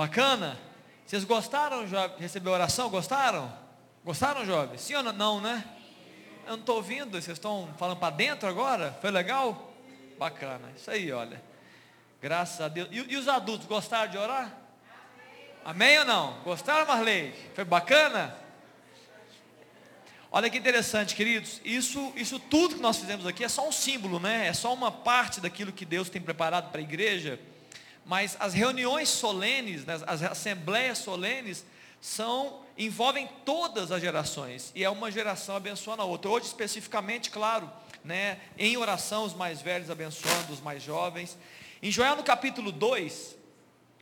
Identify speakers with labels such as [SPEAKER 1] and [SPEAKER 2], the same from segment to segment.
[SPEAKER 1] Bacana? Vocês gostaram de receber oração? Gostaram? Gostaram, jovens? Sim ou não, né? Eu não estou ouvindo, vocês estão falando para dentro agora? Foi legal? Bacana, isso aí, olha. Graças a Deus. E, e os adultos, gostaram de orar? Amém ou não? Gostaram, Marley? Foi bacana? Olha que interessante, queridos. Isso, isso tudo que nós fizemos aqui é só um símbolo, né? É só uma parte daquilo que Deus tem preparado para a igreja. Mas as reuniões solenes, né, as assembleias solenes, são envolvem todas as gerações e é uma geração abençoando a outra. Hoje especificamente, claro, né, em oração os mais velhos abençoando os mais jovens. Em Joel no capítulo 2,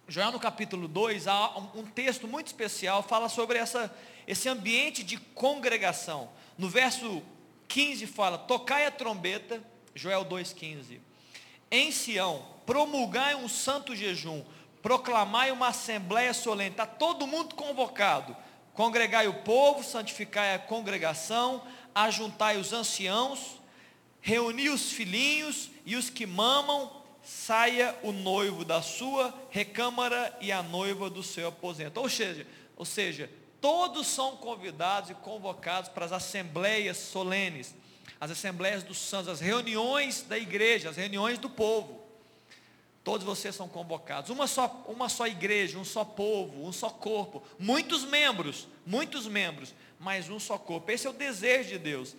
[SPEAKER 1] Joel no capítulo 2 há um texto muito especial, fala sobre essa esse ambiente de congregação. No verso 15 fala: Tocai a trombeta, Joel 2,15. Em Sião, promulgai um santo jejum, proclamai uma assembleia solene. Está todo mundo convocado. Congregai o povo, santificai a congregação, ajuntai os anciãos, reuni os filhinhos e os que mamam, saia o noivo da sua recâmara e a noiva do seu aposento. Ou seja, ou seja, todos são convidados e convocados para as assembleias solenes, as assembleias dos santos, as reuniões da igreja, as reuniões do povo. Todos vocês são convocados. Uma só, uma só igreja, um só povo, um só corpo. Muitos membros, muitos membros, mas um só corpo. Esse é o desejo de Deus.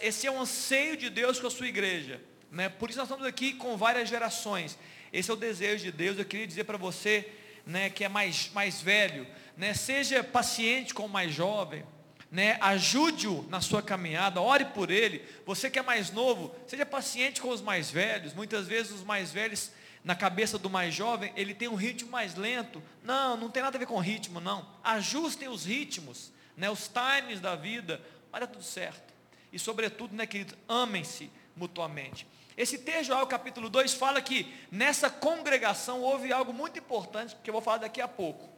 [SPEAKER 1] Esse é o anseio de Deus com a sua igreja. Né? Por isso nós estamos aqui com várias gerações. Esse é o desejo de Deus. Eu queria dizer para você né, que é mais, mais velho, né, seja paciente com o mais jovem, né, ajude-o na sua caminhada, ore por ele. Você que é mais novo, seja paciente com os mais velhos. Muitas vezes os mais velhos na cabeça do mais jovem, ele tem um ritmo mais lento. Não, não tem nada a ver com ritmo, não. Ajustem os ritmos, né, os times da vida, vai dar tudo certo. E sobretudo, né, querido, amem-se mutuamente. Esse texto, Joel capítulo 2, fala que nessa congregação houve algo muito importante, que eu vou falar daqui a pouco,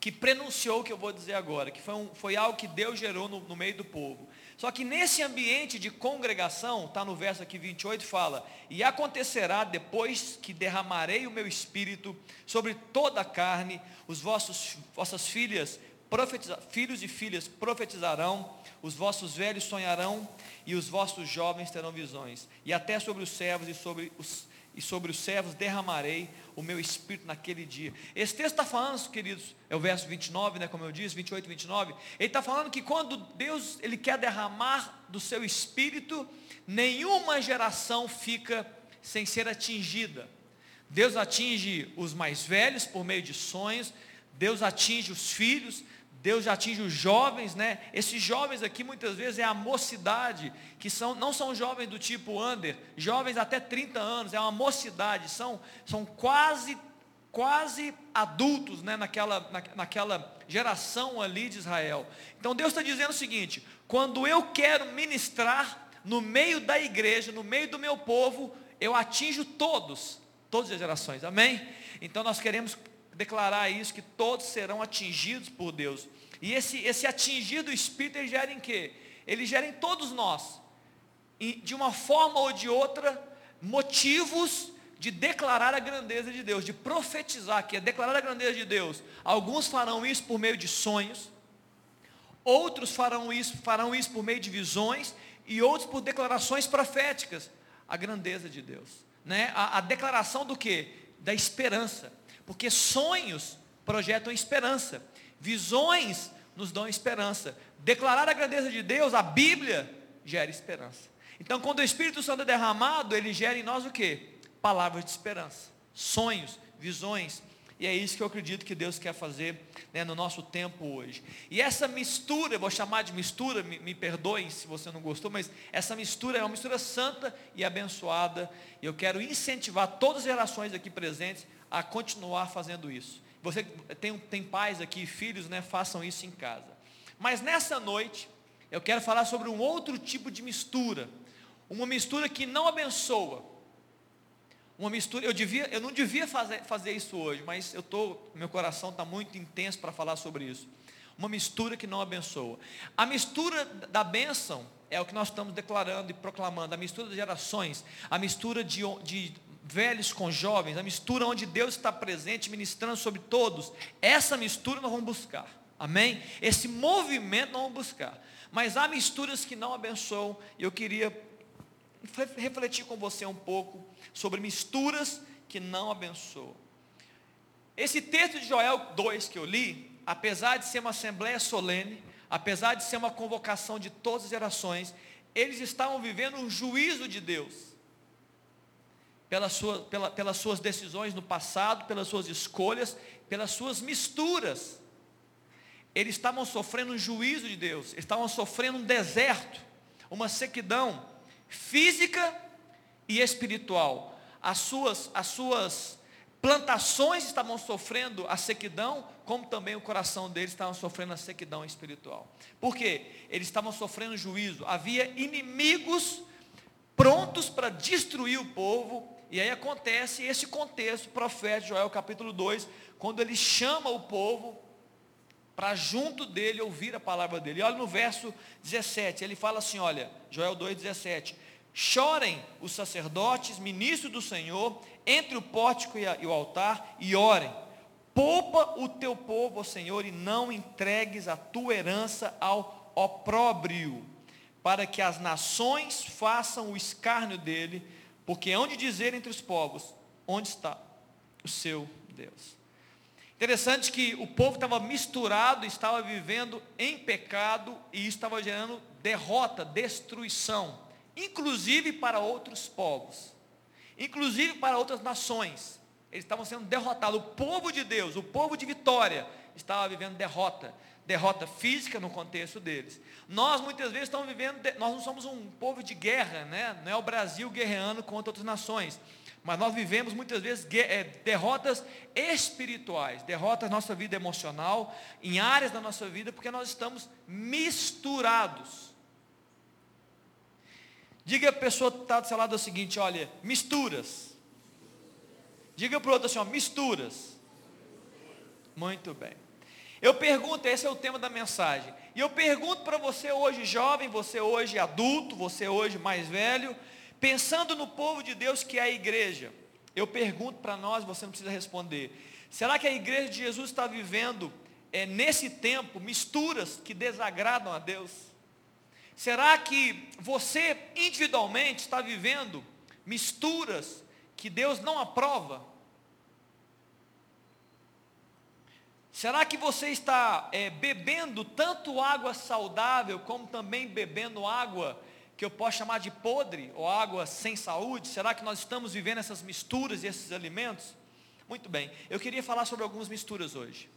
[SPEAKER 1] que prenunciou o que eu vou dizer agora, que foi, um, foi algo que Deus gerou no, no meio do povo. Só que nesse ambiente de congregação, está no verso aqui 28, fala: E acontecerá depois que derramarei o meu espírito sobre toda a carne, os vossos vossas filhas, filhos e filhas profetizarão, os vossos velhos sonharão, e os vossos jovens terão visões. E até sobre os servos e sobre os e sobre os servos derramarei o meu espírito naquele dia. Esse texto está falando, queridos, é o verso 29, né, como eu disse, 28 e 29. Ele está falando que quando Deus ele quer derramar do seu espírito, nenhuma geração fica sem ser atingida. Deus atinge os mais velhos por meio de sonhos, Deus atinge os filhos, Deus já atinge os jovens, né? Esses jovens aqui muitas vezes é a mocidade, que são, não são jovens do tipo under, jovens até 30 anos, é uma mocidade, são, são quase, quase adultos né? naquela, na, naquela geração ali de Israel. Então Deus está dizendo o seguinte: quando eu quero ministrar no meio da igreja, no meio do meu povo, eu atinjo todos, todas as gerações, amém? Então nós queremos declarar isso, que todos serão atingidos por Deus. E esse, esse atingir do Espírito, ele gera em quê? Ele gera em todos nós, de uma forma ou de outra, motivos de declarar a grandeza de Deus, de profetizar, que é declarar a grandeza de Deus. Alguns farão isso por meio de sonhos, outros farão isso, farão isso por meio de visões, e outros por declarações proféticas, a grandeza de Deus. Né? A, a declaração do que? Da esperança. Porque sonhos projetam esperança, visões nos dão esperança. Declarar a grandeza de Deus, a Bíblia, gera esperança. Então, quando o Espírito Santo é derramado, ele gera em nós o que? Palavras de esperança, sonhos, visões. E é isso que eu acredito que Deus quer fazer né, no nosso tempo hoje. E essa mistura, eu vou chamar de mistura, me, me perdoem se você não gostou, mas essa mistura é uma mistura santa e abençoada. E eu quero incentivar todas as gerações aqui presentes a continuar fazendo isso. Você tem, tem pais aqui, filhos, né? Façam isso em casa. Mas nessa noite, eu quero falar sobre um outro tipo de mistura. Uma mistura que não abençoa. Uma mistura, eu, devia, eu não devia fazer, fazer isso hoje, mas eu tô, meu coração está muito intenso para falar sobre isso. Uma mistura que não abençoa. A mistura da bênção é o que nós estamos declarando e proclamando. A mistura de gerações, a mistura de, de velhos com jovens, a mistura onde Deus está presente, ministrando sobre todos. Essa mistura nós vamos buscar. Amém? Esse movimento nós vamos buscar. Mas há misturas que não abençoam, e eu queria refletir com você um pouco sobre misturas que não abençoam. Esse texto de Joel 2 que eu li, apesar de ser uma assembleia solene, apesar de ser uma convocação de todas as gerações, eles estavam vivendo um juízo de Deus. Pelas suas, pela, pelas suas decisões no passado, pelas suas escolhas, pelas suas misturas. Eles estavam sofrendo um juízo de Deus, estavam sofrendo um deserto, uma sequidão física e espiritual. As suas, as suas plantações estavam sofrendo a sequidão, como também o coração deles estava sofrendo a sequidão espiritual. Por quê? Eles estavam sofrendo juízo. Havia inimigos prontos para destruir o povo. E aí acontece esse contexto, profeta Joel capítulo 2, quando ele chama o povo para junto dele ouvir a palavra dele. E olha no verso 17, ele fala assim, olha, Joel 2,17. Chorem os sacerdotes, ministros do Senhor, entre o pórtico e, o altar, e orem. Poupa o teu povo, Senhor, e não entregues a tua herança ao opróbrio, para que as nações façam o escárnio dele, porque onde dizer entre os povos, onde está o seu Deus. Interessante que o povo estava misturado, estava vivendo em pecado e estava gerando derrota, destruição inclusive para outros povos, inclusive para outras nações. Eles estavam sendo derrotados. O povo de Deus, o povo de vitória, estava vivendo derrota, derrota física no contexto deles. Nós muitas vezes estamos vivendo, nós não somos um povo de guerra, né? não é o Brasil guerreando contra outras nações, mas nós vivemos muitas vezes é, derrotas espirituais, derrotas na nossa vida emocional, em áreas da nossa vida, porque nós estamos misturados. Diga a pessoa que está do seu lado o seguinte, olha, misturas. Diga para o outro assim, ó, misturas. Muito bem. Eu pergunto, esse é o tema da mensagem. E eu pergunto para você hoje jovem, você hoje adulto, você hoje mais velho, pensando no povo de Deus que é a igreja. Eu pergunto para nós, você não precisa responder. Será que a igreja de Jesus está vivendo é, nesse tempo misturas que desagradam a Deus? Será que você individualmente está vivendo misturas que Deus não aprova? Será que você está é, bebendo tanto água saudável, como também bebendo água que eu posso chamar de podre, ou água sem saúde? Será que nós estamos vivendo essas misturas e esses alimentos? Muito bem, eu queria falar sobre algumas misturas hoje.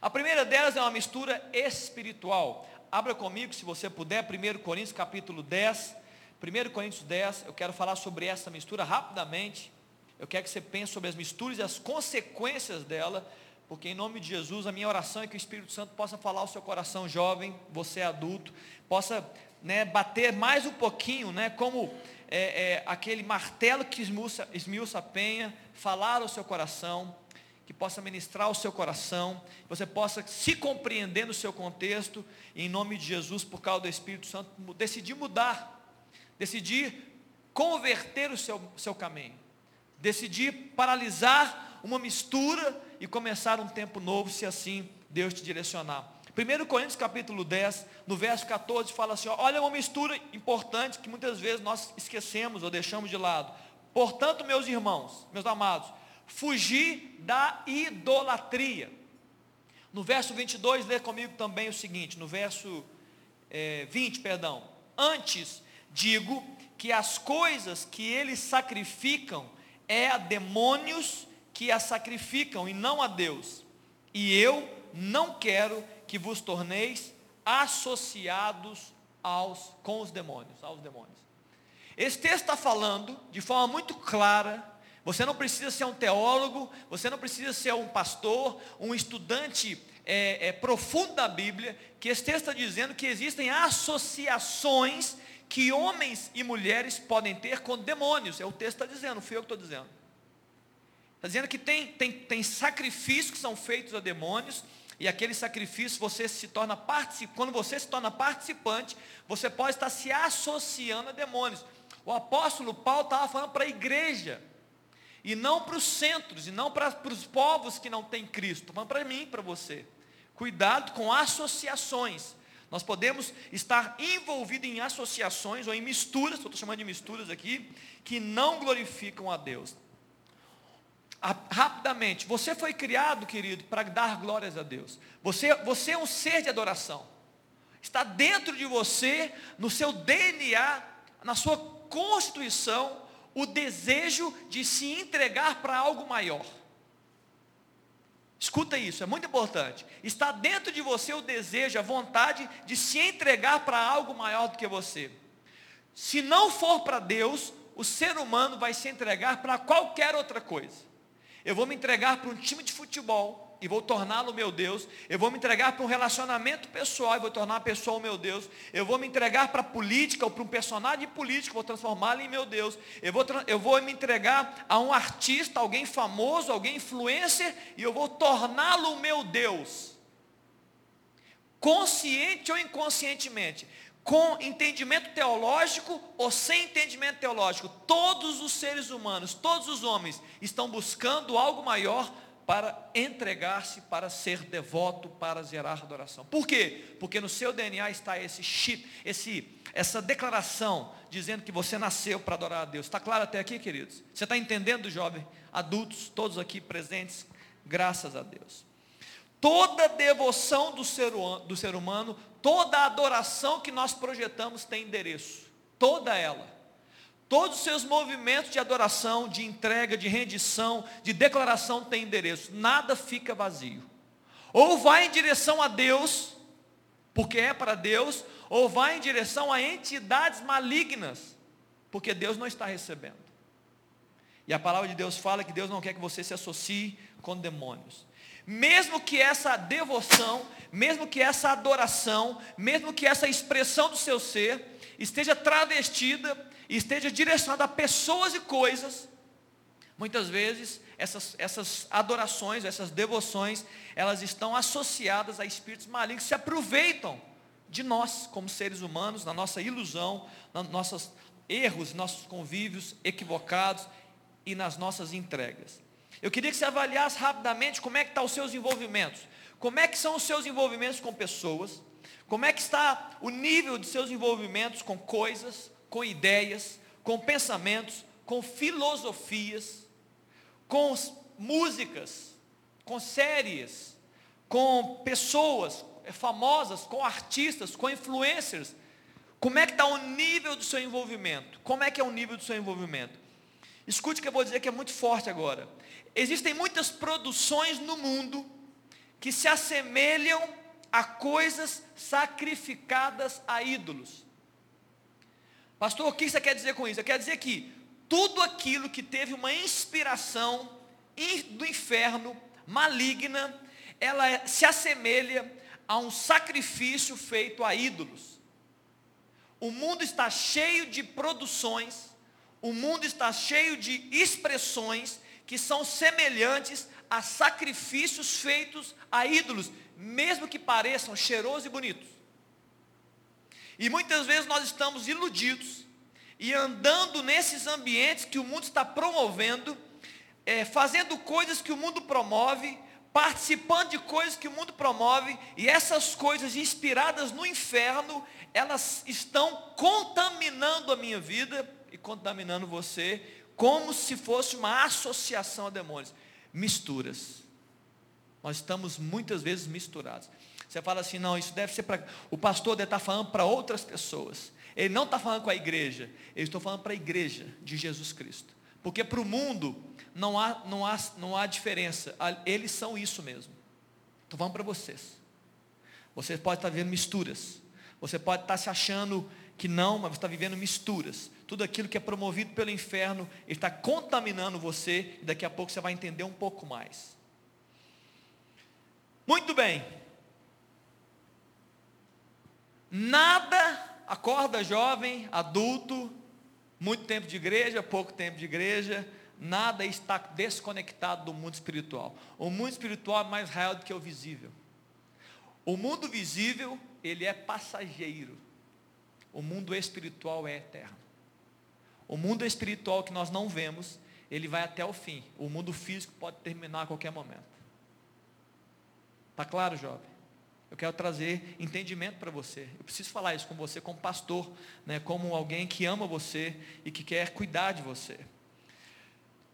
[SPEAKER 1] A primeira delas é uma mistura espiritual. Abra comigo, se você puder, 1 Coríntios capítulo 10. 1 Coríntios 10, eu quero falar sobre essa mistura rapidamente. Eu quero que você pense sobre as misturas e as consequências dela, porque em nome de Jesus, a minha oração é que o Espírito Santo possa falar ao seu coração jovem, você é adulto, possa né, bater mais um pouquinho, né, como é, é, aquele martelo que esmiuça, esmiuça a penha, falar ao seu coração, que possa ministrar o seu coração, você possa se compreender no seu contexto, e em nome de Jesus, por causa do Espírito Santo, decidir mudar, decidir converter o seu, seu caminho, decidir paralisar uma mistura e começar um tempo novo, se assim Deus te direcionar. 1 Coríntios capítulo 10, no verso 14, fala assim: ó, olha uma mistura importante que muitas vezes nós esquecemos ou deixamos de lado. Portanto, meus irmãos, meus amados, fugir da idolatria. No verso 22, lê comigo também o seguinte, no verso é, 20, perdão. Antes, digo que as coisas que eles sacrificam é a demônios que as sacrificam e não a Deus. E eu não quero que vos torneis associados aos, com os demônios, aos demônios. Esse texto está falando de forma muito clara você não precisa ser um teólogo, você não precisa ser um pastor, um estudante é, é, profundo da Bíblia, que esse texto está dizendo que existem associações que homens e mulheres podem ter com demônios. É o texto está dizendo, fui eu que estou dizendo. Está dizendo que tem, tem, tem sacrifícios que são feitos a demônios, e aquele sacrifício você se torna participante, quando você se torna participante, você pode estar se associando a demônios. O apóstolo Paulo estava falando para a igreja, E não para os centros, e não para, para os povos que não têm Cristo. Estou falando para mim para você. Cuidado com associações. Nós podemos estar envolvidos em associações ou em misturas, estou chamando de misturas aqui, que não glorificam a Deus. Rapidamente, você foi criado, querido, para dar glórias a Deus. Você, você é um ser de adoração. Está dentro de você, no seu DNA, na sua constituição, o desejo de se entregar para algo maior. Escuta isso, é muito importante. Está dentro de você o desejo, a vontade de se entregar para algo maior do que você. Se não for para Deus, o ser humano vai se entregar para qualquer outra coisa. Eu vou me entregar para um time de futebol, e vou torná-lo meu Deus. Eu vou me entregar para um relacionamento pessoal e vou tornar a pessoa o meu Deus. Eu vou me entregar para a política ou para um personagem político, vou transformá-lo em meu Deus. Eu vou, eu vou me entregar a um artista, alguém famoso, alguém influencer, e eu vou torná-lo meu Deus. Consciente ou inconscientemente com entendimento teológico ou sem entendimento teológico, todos os seres humanos, todos os homens estão buscando algo maior para entregar-se, para ser devoto, para gerar adoração. Por quê? Porque no seu DNA está esse chip, esse, essa declaração dizendo que você nasceu para adorar a Deus. Está claro até aqui, queridos? Você está entendendo, jovem? Adultos, todos aqui presentes, graças a Deus. Toda devoção do ser, do ser humano, toda adoração que nós projetamos tem endereço. Toda ela. Todos os seus movimentos de adoração, de entrega, de rendição, de declaração têm endereço. Nada fica vazio. Ou vai em direção a Deus, porque é para Deus, ou vai em direção a entidades malignas, porque Deus não está recebendo. E a palavra de Deus fala que Deus não quer que você se associe com demônios. Mesmo que essa devoção, mesmo que essa adoração, mesmo que essa expressão do seu ser esteja travestida esteja direcionado a pessoas e coisas, muitas vezes essas, essas adorações, essas devoções, elas estão associadas a espíritos malignos que se aproveitam de nós como seres humanos, na nossa ilusão, nos nossos erros, nossos convívios equivocados e nas nossas entregas. Eu queria que você avaliasse rapidamente como é que estão tá os seus envolvimentos. Como é que são os seus envolvimentos com pessoas? Como é que está o nível de seus envolvimentos com coisas, com ideias, com pensamentos, com filosofias, com músicas, com séries, com pessoas famosas, com artistas, com influencers. Como é que está o nível do seu envolvimento? Como é que é o nível do seu envolvimento? Escute o que eu vou dizer que é muito forte agora. Existem muitas produções no mundo que se assemelham a coisas sacrificadas a ídolos. Pastor, o que você quer dizer com isso? Quer dizer que tudo aquilo que teve uma inspiração do inferno maligna, ela se assemelha a um sacrifício feito a ídolos. O mundo está cheio de produções, o mundo está cheio de expressões que são semelhantes a sacrifícios feitos a ídolos, mesmo que pareçam cheirosos e bonitos. E muitas vezes nós estamos iludidos e andando nesses ambientes que o mundo está promovendo, é, fazendo coisas que o mundo promove, participando de coisas que o mundo promove, e essas coisas inspiradas no inferno, elas estão contaminando a minha vida e contaminando você, como se fosse uma associação a demônios. Misturas. Nós estamos muitas vezes misturados. Você fala assim, não, isso deve ser para. O pastor deve estar falando para outras pessoas. Ele não está falando com a igreja. Eu estou falando para a igreja de Jesus Cristo. Porque para o mundo não há, não, há, não há diferença. Eles são isso mesmo. Estou falando para vocês. Você pode estar vivendo misturas. Você pode estar se achando que não, mas você está vivendo misturas. Tudo aquilo que é promovido pelo inferno, está contaminando você. E daqui a pouco você vai entender um pouco mais. Muito bem. Nada, acorda jovem, adulto, muito tempo de igreja, pouco tempo de igreja, nada está desconectado do mundo espiritual. O mundo espiritual é mais real do que o visível. O mundo visível, ele é passageiro. O mundo espiritual é eterno. O mundo espiritual que nós não vemos, ele vai até o fim. O mundo físico pode terminar a qualquer momento. Está claro, jovem? Eu quero trazer entendimento para você. Eu preciso falar isso com você como pastor, né, como alguém que ama você e que quer cuidar de você.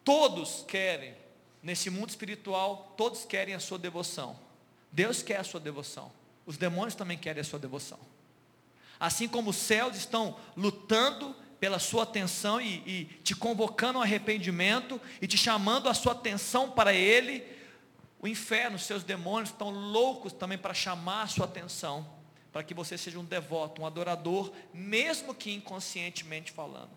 [SPEAKER 1] Todos querem, nesse mundo espiritual, todos querem a sua devoção. Deus quer a sua devoção. Os demônios também querem a sua devoção. Assim como os céus estão lutando pela sua atenção e, e te convocando ao arrependimento e te chamando a sua atenção para Ele, o inferno, seus demônios estão loucos também para chamar a sua atenção, para que você seja um devoto, um adorador, mesmo que inconscientemente falando.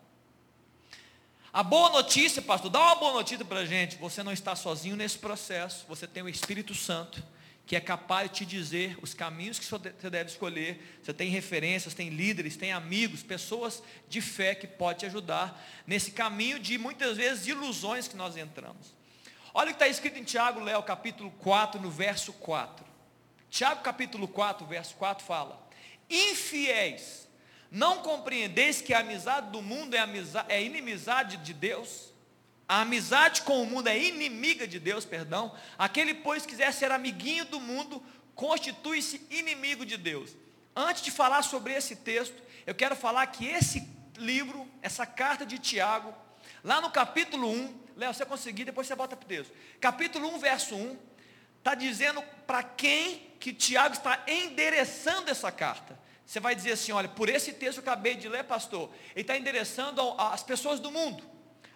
[SPEAKER 1] A boa notícia, pastor, dá uma boa notícia para a gente. Você não está sozinho nesse processo. Você tem o Espírito Santo, que é capaz de te dizer os caminhos que você deve escolher. Você tem referências, tem líderes, tem amigos, pessoas de fé que podem te ajudar nesse caminho de muitas vezes ilusões que nós entramos. Olha o que está escrito em Tiago, Léo, capítulo 4, no verso 4. Tiago, capítulo 4, verso 4 fala: Infiéis, não compreendeis que a amizade do mundo é, amizade, é inimizade de Deus? A amizade com o mundo é inimiga de Deus, perdão. Aquele, pois, quiser ser amiguinho do mundo, constitui-se inimigo de Deus. Antes de falar sobre esse texto, eu quero falar que esse livro, essa carta de Tiago, lá no capítulo 1, Léo, você conseguir, depois você volta para o texto. Capítulo 1, verso 1, está dizendo para quem que Tiago está endereçando essa carta. Você vai dizer assim, olha, por esse texto que eu acabei de ler, pastor, ele está endereçando às pessoas do mundo,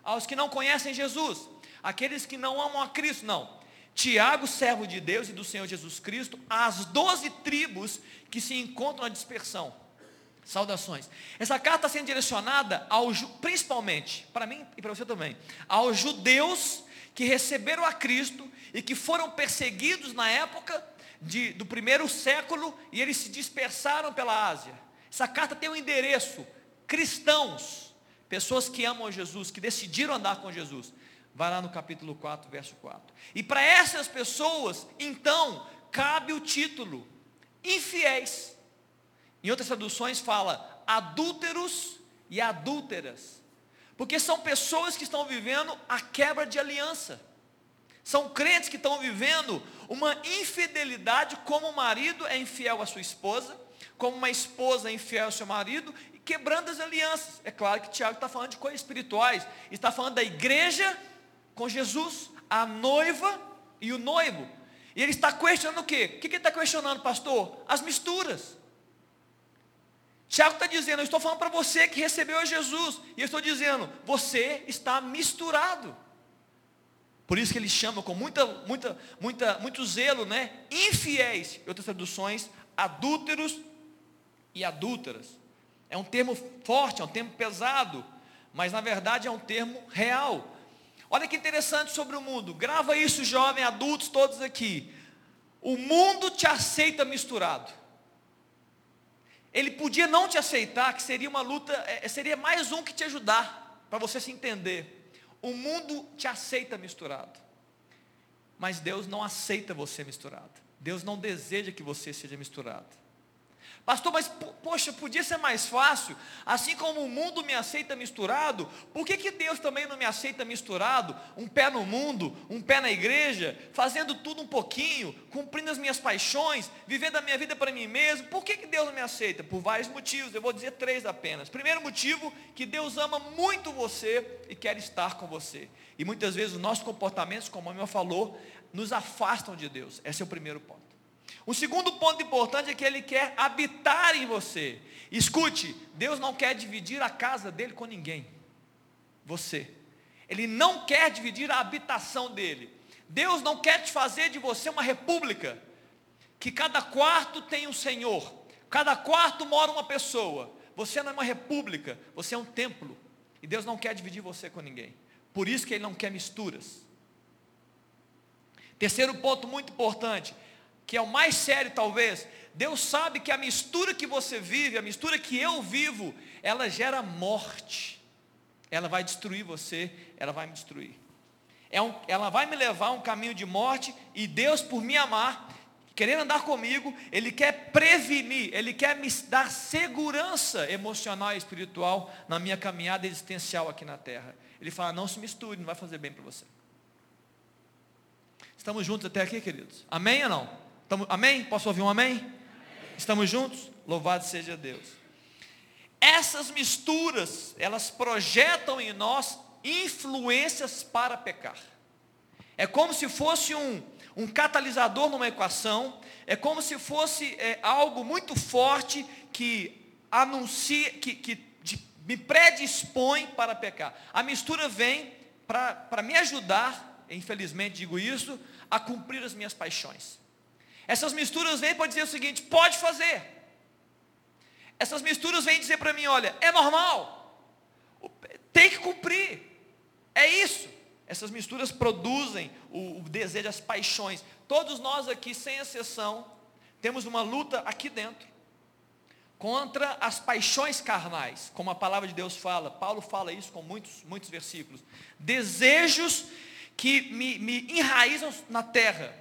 [SPEAKER 1] aos que não conhecem Jesus, aqueles que não amam a Cristo, não. Tiago, servo de Deus e do Senhor Jesus Cristo, às doze tribos que se encontram na dispersão. Saudações. Essa carta está sendo direcionada ao, principalmente, para mim e para você também, aos judeus que receberam a Cristo e que foram perseguidos na época de, do primeiro século e eles se dispersaram pela Ásia. Essa carta tem um endereço: cristãos, pessoas que amam Jesus, que decidiram andar com Jesus. Vai lá no capítulo 4, verso 4. E para essas pessoas, então, cabe o título: infiéis. Em outras traduções fala adúlteros e adúlteras. Porque são pessoas que estão vivendo a quebra de aliança. São crentes que estão vivendo uma infidelidade, como o marido é infiel à sua esposa, como uma esposa é infiel ao seu marido, quebrando as alianças. É claro que Tiago está falando de coisas espirituais, está falando da igreja com Jesus, a noiva e o noivo. E ele está questionando o quê? O que ele está questionando, pastor? As misturas. Tiago está dizendo, eu estou falando para você que recebeu Jesus, e eu estou dizendo, você está misturado. Por isso que ele chama com muita, muita, muita, muito zelo, né? Infiéis, outras traduções, adúlteros e adúlteras. É um termo forte, é um termo pesado, mas na verdade é um termo real. Olha que interessante sobre o mundo. Grava isso, jovem, adultos, todos aqui. O mundo te aceita misturado. Ele podia não te aceitar, que seria uma luta, é, é, seria mais um que te ajudar, para você se entender. O mundo te aceita misturado, mas Deus não aceita você misturado. Deus não deseja que você seja misturado. Pastor, mas poxa, podia ser mais fácil. Assim como o mundo me aceita misturado, por que, que Deus também não me aceita misturado? Um pé no mundo, um pé na igreja, fazendo tudo um pouquinho, cumprindo as minhas paixões, vivendo a minha vida para mim mesmo. Por que, que Deus não me aceita? Por vários motivos, eu vou dizer três apenas. Primeiro motivo, que Deus ama muito você e quer estar com você. E muitas vezes os nossos comportamentos, como a minha falou, nos afastam de Deus. Esse é o primeiro ponto. O segundo ponto importante é que ele quer habitar em você. Escute, Deus não quer dividir a casa dele com ninguém. Você. Ele não quer dividir a habitação dele. Deus não quer te fazer de você uma república. Que cada quarto tem um Senhor. Cada quarto mora uma pessoa. Você não é uma república, você é um templo. E Deus não quer dividir você com ninguém. Por isso que Ele não quer misturas. Terceiro ponto muito importante que é o mais sério talvez, Deus sabe que a mistura que você vive, a mistura que eu vivo, ela gera morte. Ela vai destruir você, ela vai me destruir. É um, ela vai me levar a um caminho de morte e Deus, por me amar, querendo andar comigo, ele quer prevenir, ele quer me dar segurança emocional e espiritual na minha caminhada existencial aqui na terra. Ele fala: não se misture, não vai fazer bem para você. Estamos juntos até aqui, queridos? Amém ou não? Amém? Posso ouvir um amém? amém? Estamos juntos? Louvado seja Deus. Essas misturas, elas projetam em nós influências para pecar. É como se fosse um, um catalisador numa equação, é como se fosse é, algo muito forte que anuncia, que, que de, me predispõe para pecar. A mistura vem para me ajudar, infelizmente digo isso, a cumprir as minhas paixões. Essas misturas vêm para dizer o seguinte: pode fazer. Essas misturas vêm dizer para mim: olha, é normal, tem que cumprir, é isso. Essas misturas produzem o, o desejo, as paixões. Todos nós aqui, sem exceção, temos uma luta aqui dentro contra as paixões carnais, como a palavra de Deus fala. Paulo fala isso com muitos, muitos versículos. Desejos que me, me enraizam na terra.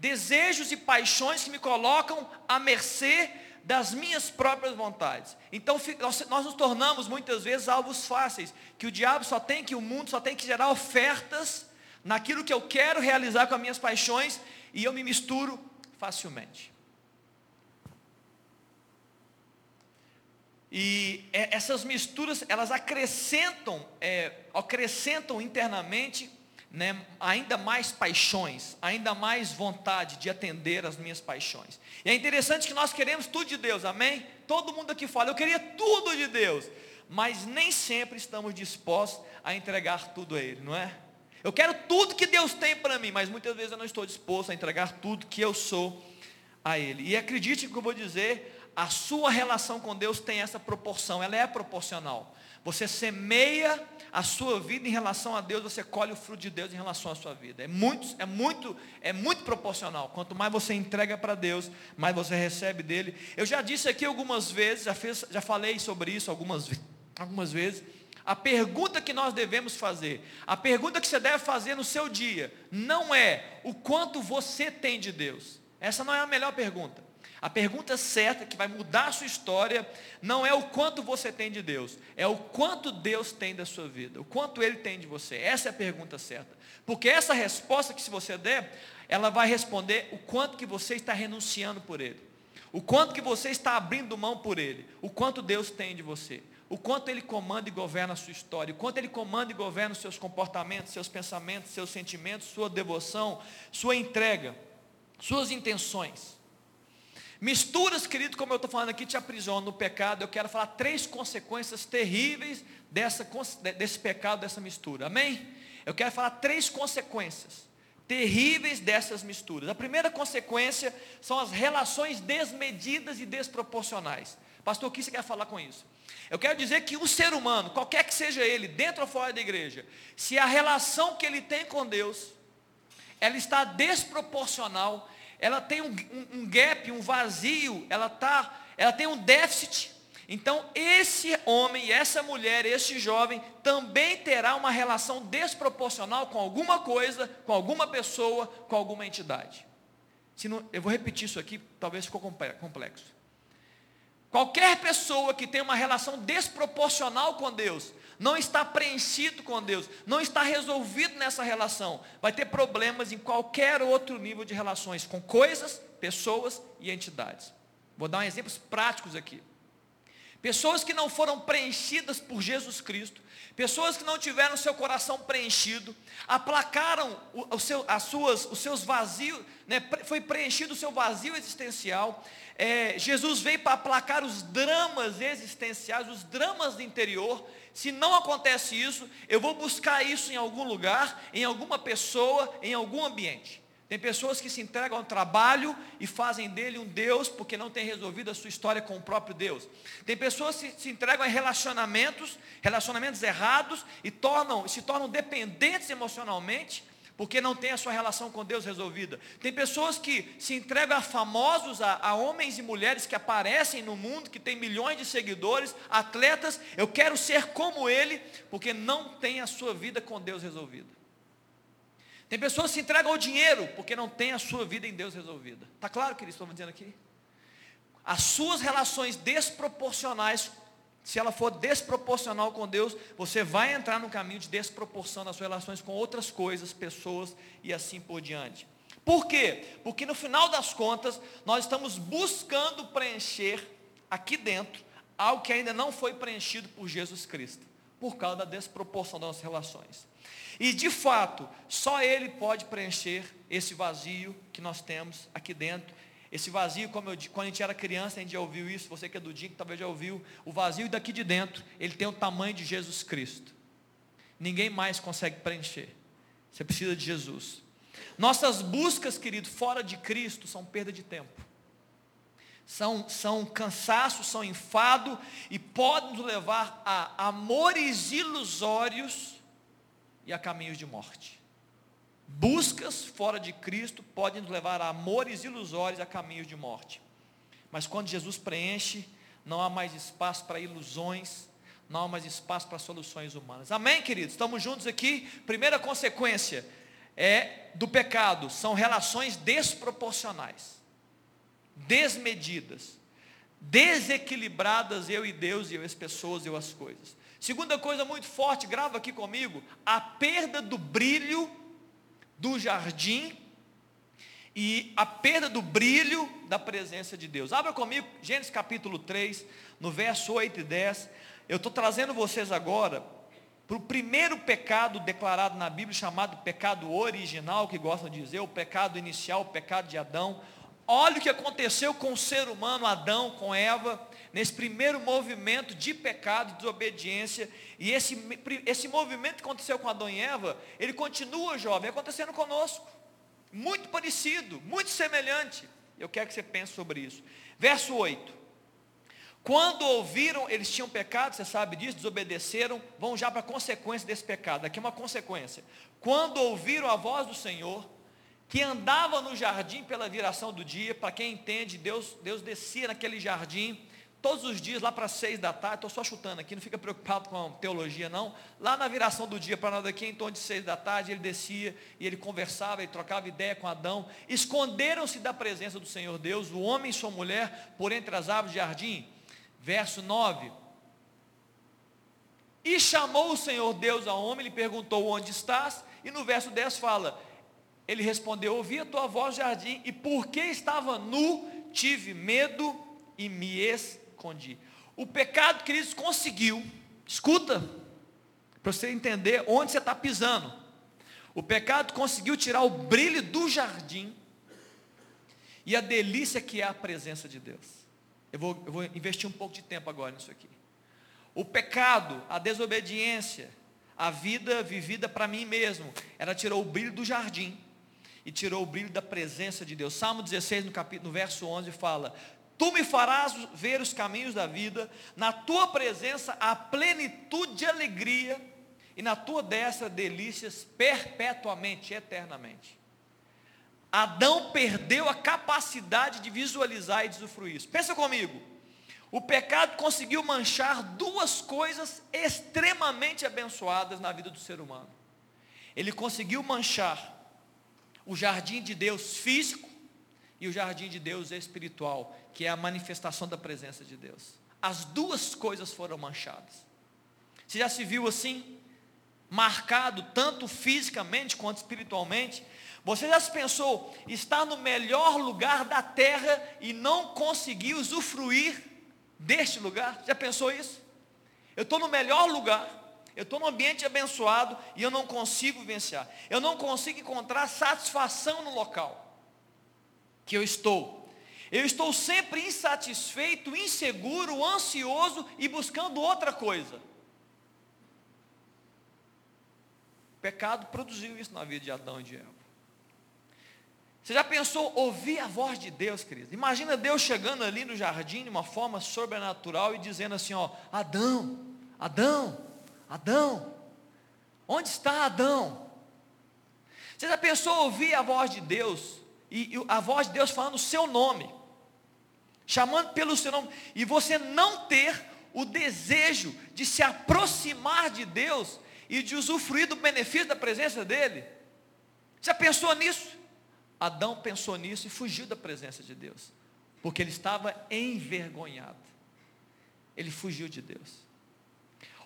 [SPEAKER 1] Desejos e paixões que me colocam à mercê das minhas próprias vontades. Então nós, nos tornamos muitas vezes alvos fáceis, que o diabo só tem que o mundo só tem que gerar ofertas naquilo que eu quero realizar com as minhas paixões e eu me misturo facilmente. E é, essas misturas, elas acrescentam, é, acrescentam internamente né, ainda mais paixões, ainda mais vontade de atender as minhas paixões. E é interessante que nós queremos tudo de Deus, amém? Todo mundo aqui fala, eu queria tudo de Deus, mas nem sempre estamos dispostos a entregar tudo a Ele, não é? Eu quero tudo que Deus tem para mim, mas muitas vezes eu não estou disposto a entregar tudo que eu sou a Ele. E acredite que eu vou dizer, a sua relação com Deus tem essa proporção, ela é proporcional. Você semeia a sua vida em relação a Deus, você colhe o fruto de Deus em relação à sua vida. É muito, é muito, é muito proporcional. Quanto mais você entrega para Deus, mais você recebe dele. Eu já disse aqui algumas vezes, já, fez, já falei sobre isso algumas, algumas vezes. A pergunta que nós devemos fazer, a pergunta que você deve fazer no seu dia, não é o quanto você tem de Deus. Essa não é a melhor pergunta. A pergunta certa que vai mudar a sua história não é o quanto você tem de Deus, é o quanto Deus tem da sua vida, o quanto Ele tem de você. Essa é a pergunta certa. Porque essa resposta que se você der, ela vai responder o quanto que você está renunciando por Ele, o quanto que você está abrindo mão por Ele, o quanto Deus tem de você, o quanto Ele comanda e governa a sua história, o quanto Ele comanda e governa os seus comportamentos, seus pensamentos, seus sentimentos, sua devoção, sua entrega, suas intenções. Misturas, querido, como eu estou falando aqui, te aprisionam no pecado. Eu quero falar três consequências terríveis dessa, desse pecado, dessa mistura. Amém? Eu quero falar três consequências terríveis dessas misturas. A primeira consequência são as relações desmedidas e desproporcionais. Pastor, o que você quer falar com isso? Eu quero dizer que o ser humano, qualquer que seja ele, dentro ou fora da igreja, se a relação que ele tem com Deus, ela está desproporcional, ela tem um, um, um gap, um vazio, ela, tá, ela tem um déficit. Então, esse homem essa mulher, esse jovem, também terá uma relação desproporcional com alguma coisa, com alguma pessoa, com alguma entidade. Não, eu vou repetir isso aqui, talvez ficou complexo. Qualquer pessoa que tem uma relação desproporcional com Deus, não está preenchido com Deus, não está resolvido nessa relação, vai ter problemas em qualquer outro nível de relações, com coisas, pessoas e entidades. Vou dar exemplos práticos aqui. Pessoas que não foram preenchidas por Jesus Cristo, pessoas que não tiveram seu coração preenchido, aplacaram o, o seu, as suas, os seus vazios, né, foi preenchido o seu vazio existencial. É, Jesus veio para aplacar os dramas existenciais, os dramas do interior, se não acontece isso, eu vou buscar isso em algum lugar, em alguma pessoa, em algum ambiente. Tem pessoas que se entregam ao trabalho e fazem dele um Deus porque não tem resolvido a sua história com o próprio Deus. Tem pessoas que se entregam a relacionamentos, relacionamentos errados e tornam, se tornam dependentes emocionalmente porque não tem a sua relação com Deus resolvida. Tem pessoas que se entregam a famosos, a, a, homens e mulheres que aparecem no mundo, que tem milhões de seguidores, atletas, eu quero ser como ele, porque não tem a sua vida com Deus resolvida. Tem pessoas que se entregam ao dinheiro porque não tem a sua vida em Deus resolvida. Está claro que eles estão dizendo aqui? As suas relações desproporcionais, se ela for desproporcional com Deus, você vai entrar no caminho de desproporção nas suas relações com outras coisas, pessoas e assim por diante. Por quê? Porque no final das contas, nós estamos buscando preencher aqui dentro algo que ainda não foi preenchido por Jesus Cristo, por causa da desproporção das nossas relações. E de fato, só Ele pode preencher esse vazio que nós temos aqui dentro. Esse vazio, como eu quando a gente era criança, a gente já ouviu isso, você que é do dia, que talvez já ouviu, o vazio daqui de dentro, ele tem o tamanho de Jesus Cristo. Ninguém mais consegue preencher. Você precisa de Jesus. Nossas buscas, querido, fora de Cristo são perda de tempo. São, são cansaço, são enfado e podem nos levar a amores ilusórios e a caminhos de morte. Buscas fora de Cristo podem nos levar a amores ilusórios e a caminhos de morte. Mas quando Jesus preenche, não há mais espaço para ilusões, não há mais espaço para soluções humanas. Amém, queridos? Estamos juntos aqui. Primeira consequência é do pecado, são relações desproporcionais, desmedidas, desequilibradas eu e Deus e eu as pessoas e eu as coisas. Segunda coisa muito forte, grava aqui comigo, a perda do brilho do jardim e a perda do brilho da presença de Deus. Abra comigo, Gênesis capítulo 3, no verso 8 e 10. Eu estou trazendo vocês agora para o primeiro pecado declarado na Bíblia, chamado pecado original, que gostam de dizer, o pecado inicial, o pecado de Adão. Olha o que aconteceu com o ser humano, Adão, com Eva, nesse primeiro movimento de pecado, de desobediência, e esse, esse movimento que aconteceu com Adão e Eva, ele continua, jovem, acontecendo conosco. Muito parecido, muito semelhante. Eu quero que você pense sobre isso. Verso 8. Quando ouviram, eles tinham pecado, você sabe disso, desobedeceram, vão já para a consequência desse pecado. Aqui é uma consequência. Quando ouviram a voz do Senhor, que andava no jardim pela viração do dia, para quem entende, Deus, Deus descia naquele jardim todos os dias, lá para seis da tarde, estou só chutando aqui, não fica preocupado com a teologia não, lá na viração do dia para nós aqui, em torno de seis da tarde, ele descia e ele conversava, ele trocava ideia com Adão, esconderam-se da presença do Senhor Deus, o homem e sua mulher, por entre as árvores de jardim, verso 9, e chamou o Senhor Deus ao homem, lhe perguntou, onde estás? E no verso 10 fala, ele respondeu, ouvi a tua voz jardim, e porque estava nu, tive medo e me escondi. O pecado, queridos, conseguiu, escuta, para você entender onde você está pisando. O pecado conseguiu tirar o brilho do jardim e a delícia que é a presença de Deus. Eu vou, eu vou investir um pouco de tempo agora nisso aqui. O pecado, a desobediência, a vida vivida para mim mesmo, ela tirou o brilho do jardim e tirou o brilho da presença de Deus. Salmo 16, no, capítulo, no verso 11, fala: Tu me farás ver os caminhos da vida, na tua presença há plenitude de alegria, e na tua destra delícias perpetuamente, eternamente. Adão perdeu a capacidade de visualizar e de usufruir isso. Pensa comigo. O pecado conseguiu manchar duas coisas extremamente abençoadas na vida do ser humano. Ele conseguiu manchar o jardim de Deus físico e o jardim de Deus espiritual, que é a manifestação da presença de Deus. As duas coisas foram manchadas. Você já se viu assim? Marcado tanto fisicamente quanto espiritualmente? Você já se pensou estar no melhor lugar da terra e não conseguir usufruir deste lugar? Já pensou isso? Eu estou no melhor lugar, eu estou num ambiente abençoado e eu não consigo vivenciar. Eu não consigo encontrar satisfação no local que eu estou. Eu estou sempre insatisfeito, inseguro, ansioso e buscando outra coisa. O pecado produziu isso na vida de Adão e de Eva. Você já pensou ouvir a voz de Deus, querido? Imagina Deus chegando ali no jardim de uma forma sobrenatural e dizendo assim, ó, Adão, Adão, Adão, onde está Adão? Você já pensou ouvir a voz de Deus e, e a voz de Deus falando o seu nome, chamando pelo seu nome, e você não ter o desejo de se aproximar de Deus e de usufruir do benefício da presença dEle. Já pensou nisso? Adão pensou nisso e fugiu da presença de Deus, porque ele estava envergonhado. Ele fugiu de Deus.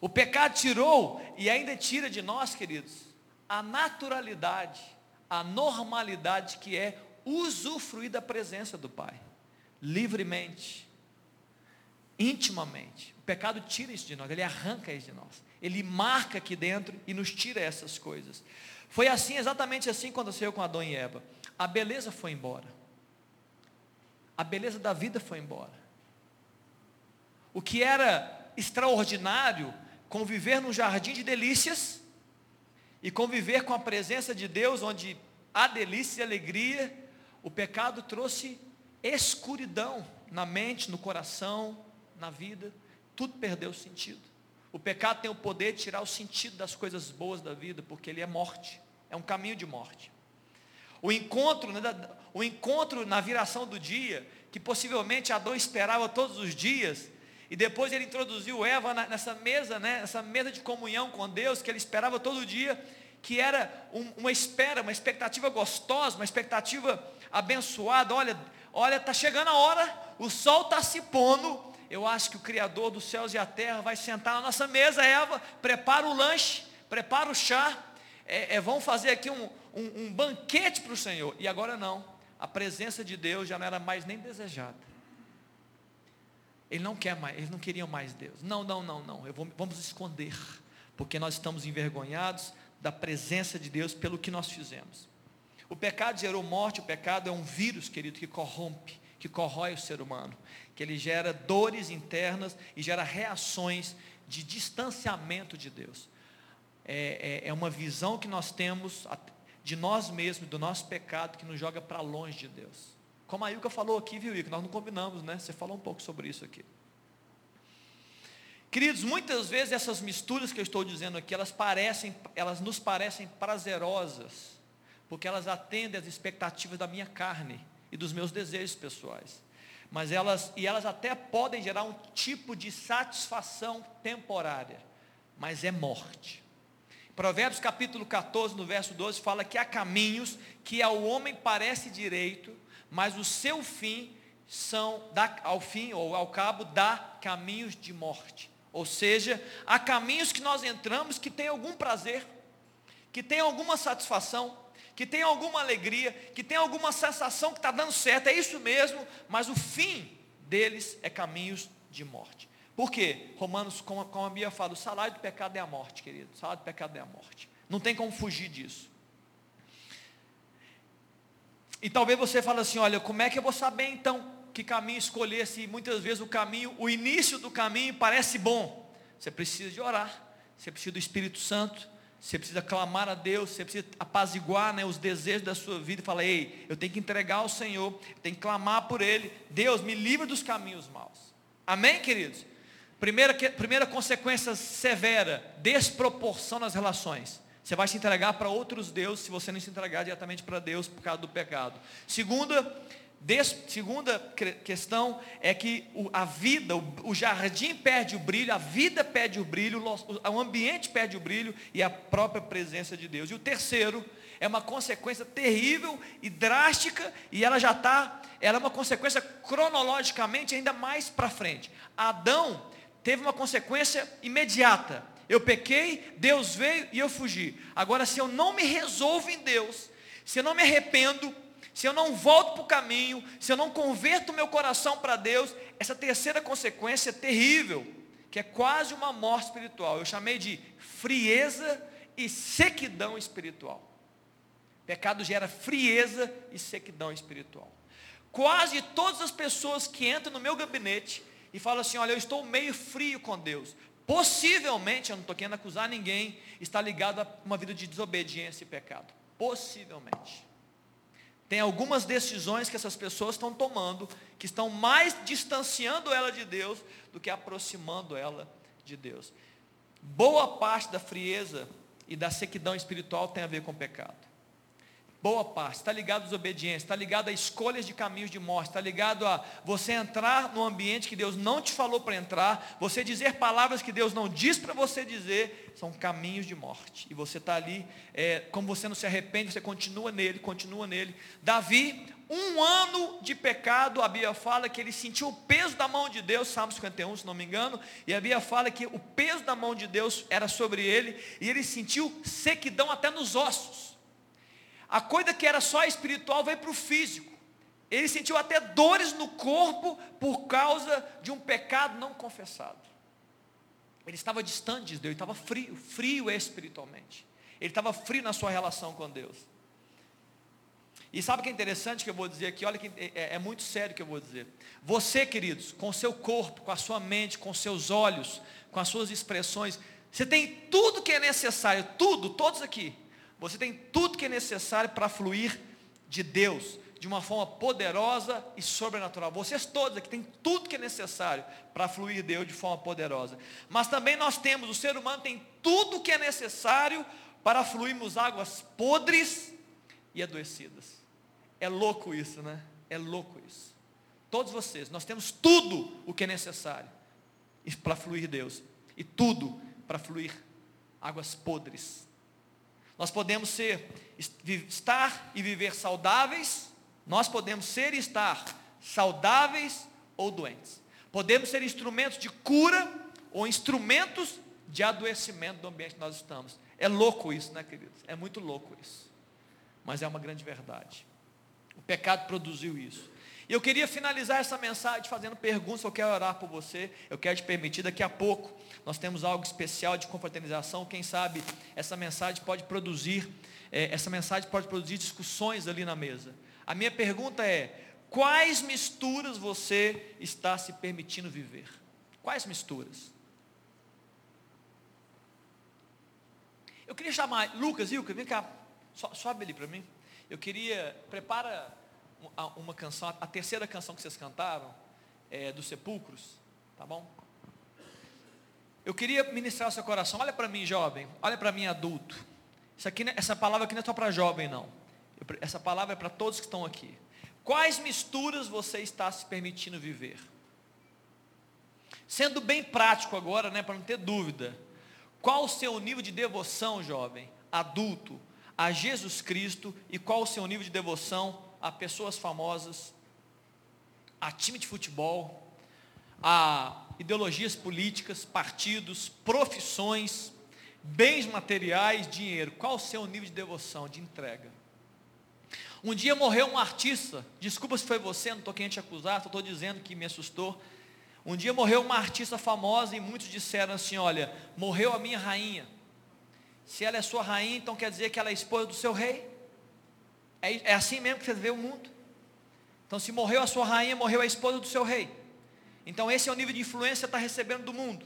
[SPEAKER 1] O pecado tirou e ainda tira de nós, queridos, a naturalidade, a normalidade que é usufruir da presença do Pai, livremente, intimamente. O pecado tira isso de nós, ele arranca isso de nós, ele marca aqui dentro e nos tira essas coisas. Foi assim, exatamente assim, quando aconteceu com Adão e Eva. A beleza foi embora, a beleza da vida foi embora. O que era extraordinário, conviver num jardim de delícias e conviver com a presença de Deus, onde há delícia e alegria, o pecado trouxe escuridão na mente, no coração, na vida, tudo perdeu sentido. O pecado tem o poder de tirar o sentido das coisas boas da vida, porque ele é morte, é um caminho de morte. O encontro, né, o encontro na viração do dia, que possivelmente Adão esperava todos os dias, e depois ele introduziu Eva nessa mesa, né, nessa mesa de comunhão com Deus, que ele esperava todo dia, que era um, uma espera, uma expectativa gostosa, uma expectativa abençoada. Olha, olha, está chegando a hora, o sol está se pondo. Eu acho que o Criador dos céus e a terra vai sentar na nossa mesa, Eva, prepara o lanche, prepara o chá. É, é, vão fazer aqui um, um, um banquete para o Senhor. E agora não. A presença de Deus já não era mais nem desejada. Ele não quer mais, eles não queriam mais Deus. Não, não, não, não. Vou, vamos esconder, porque nós estamos envergonhados, da presença de Deus pelo que nós fizemos. O pecado gerou morte, o pecado é um vírus, querido, que corrompe, que corrói o ser humano, que ele gera dores internas e gera reações de distanciamento de Deus. É, é, é uma visão que nós temos de nós mesmos, do nosso pecado, que nos joga para longe de Deus. Como a Ilka falou aqui, viu, Ilka? Nós não combinamos, né? Você falou um pouco sobre isso aqui. Queridos, muitas vezes essas misturas que eu estou dizendo aqui, elas parecem, elas nos parecem prazerosas, porque elas atendem às expectativas da minha carne e dos meus desejos pessoais. Mas elas, e elas até podem gerar um tipo de satisfação temporária, mas é morte. Provérbios capítulo 14, no verso 12, fala que há caminhos que ao homem parece direito, mas o seu fim são, ao fim ou ao cabo, dá caminhos de morte. Ou seja, há caminhos que nós entramos que tem algum prazer, que tem alguma satisfação, que tem alguma alegria, que tem alguma sensação que está dando certo, é isso mesmo, mas o fim deles é caminhos de morte. Por quê? Romanos, como, como a Bíblia fala, o salário do pecado é a morte, querido. O salário do pecado é a morte. Não tem como fugir disso. E talvez você fale assim, olha, como é que eu vou saber então que caminho escolher, se muitas vezes o caminho, o início do caminho parece bom. Você precisa de orar, você precisa do Espírito Santo, você precisa clamar a Deus, você precisa apaziguar né, os desejos da sua vida e falar, ei, eu tenho que entregar ao Senhor, tenho que clamar por Ele, Deus me livra dos caminhos maus. Amém, queridos? Primeira, primeira consequência severa, desproporção nas relações. Você vai se entregar para outros deuses se você não se entregar diretamente para Deus por causa do pecado. Segunda, Des, segunda questão é que o, a vida, o, o, jardim perde o brilho, a vida perde o brilho, o, o ambiente perde o brilho e a própria presença de Deus. E o terceiro é uma consequência terrível e drástica, e ela já está, ela é uma consequência cronologicamente ainda mais para frente. Adão teve uma consequência imediata. Eu pequei, Deus veio e eu fugi. Agora, se eu não me resolvo em Deus, se eu não me arrependo, se eu não volto para o caminho, se eu não converto meu coração para Deus, essa terceira consequência é terrível, que é quase uma morte espiritual. Eu chamei de frieza e sequidão espiritual. Pecado gera frieza e sequidão espiritual. Quase todas as pessoas que entram no meu gabinete e falam assim: Olha, eu estou meio frio com Deus. Possivelmente, eu não estou querendo acusar ninguém, está ligado a uma vida de desobediência e pecado. Possivelmente. Tem algumas decisões que essas pessoas estão tomando que estão mais distanciando ela de Deus do que aproximando ela de Deus. Boa parte da frieza e da sequidão espiritual tem a ver com pecado. Boa parte, está ligado à desobediência, está ligado a escolhas de caminhos de morte, está ligado a você entrar no ambiente que Deus não te falou para entrar, você dizer palavras que Deus não diz para você dizer, são caminhos de morte. E você está ali, é, como você não se arrepende, você continua nele, continua nele. Davi, um ano de pecado, a Bíblia fala que ele sentiu o peso da mão de Deus, Salmo 51, se não me engano, e a Bíblia fala que o peso da mão de Deus era sobre ele, e ele sentiu sequidão até nos ossos. A coisa que era só espiritual veio para o físico. Ele sentiu até dores no corpo por causa de um pecado não confessado. Ele estava distante de Deus, ele estava frio, frio espiritualmente. Ele estava frio na sua relação com Deus. E sabe o que é interessante que eu vou dizer aqui? Olha que é, é muito sério que eu vou dizer. Você, queridos, com seu corpo, com a sua mente, com seus olhos, com as suas expressões, você tem tudo que é necessário, tudo, todos aqui, você tem tudo que é necessário para fluir de Deus de uma forma poderosa e sobrenatural. Vocês todos aqui têm tudo que é necessário para fluir de Deus de forma poderosa. Mas também nós temos, o ser humano tem tudo que é necessário para fluirmos águas podres e adoecidas. É louco isso, né? É louco isso. Todos vocês, nós temos tudo o que é necessário para fluir Deus. E tudo para fluir águas podres nós podemos ser, estar e viver saudáveis, nós podemos ser e estar saudáveis ou doentes. Podemos ser instrumentos de cura ou instrumentos de adoecimento do ambiente que nós estamos. É louco isso, né, queridos? É muito louco isso. Mas é uma grande verdade. O pecado produziu isso. E eu queria finalizar essa mensagem fazendo perguntas, eu quero orar por você, eu quero te permitir, daqui a pouco nós temos algo especial de confraternização, quem sabe essa mensagem pode produzir, é, essa mensagem pode produzir discussões ali na mesa. A minha pergunta é, quais misturas você está se permitindo viver? Quais misturas? Eu queria chamar, Lucas, Ilka, vem cá, sobe ali para mim. Eu queria, prepara uma canção, a terceira canção que vocês cantaram, é, dos Sepulcros, tá bom? Eu queria ministrar o seu coração. Olha para mim, jovem. Olha para mim, adulto. Isso aqui, essa palavra aqui não é só para jovem, não. Essa palavra é para todos que estão aqui. Quais misturas você está se permitindo viver? Sendo bem prático agora, né, para não ter dúvida. Qual o seu nível de devoção, jovem, adulto, a Jesus Cristo e qual o seu nível de devoção a pessoas famosas, a time de futebol, a ideologias políticas, partidos, profissões, bens materiais, dinheiro. Qual o seu nível de devoção, de entrega? Um dia morreu um artista, desculpa se foi você, não estou querendo te acusar, só estou dizendo que me assustou. Um dia morreu uma artista famosa e muitos disseram assim: Olha, morreu a minha rainha. Se ela é sua rainha, então quer dizer que ela é esposa do seu rei? É, é assim mesmo que você vê o mundo. Então, se morreu a sua rainha, morreu a esposa do seu rei. Então, esse é o nível de influência que você está recebendo do mundo.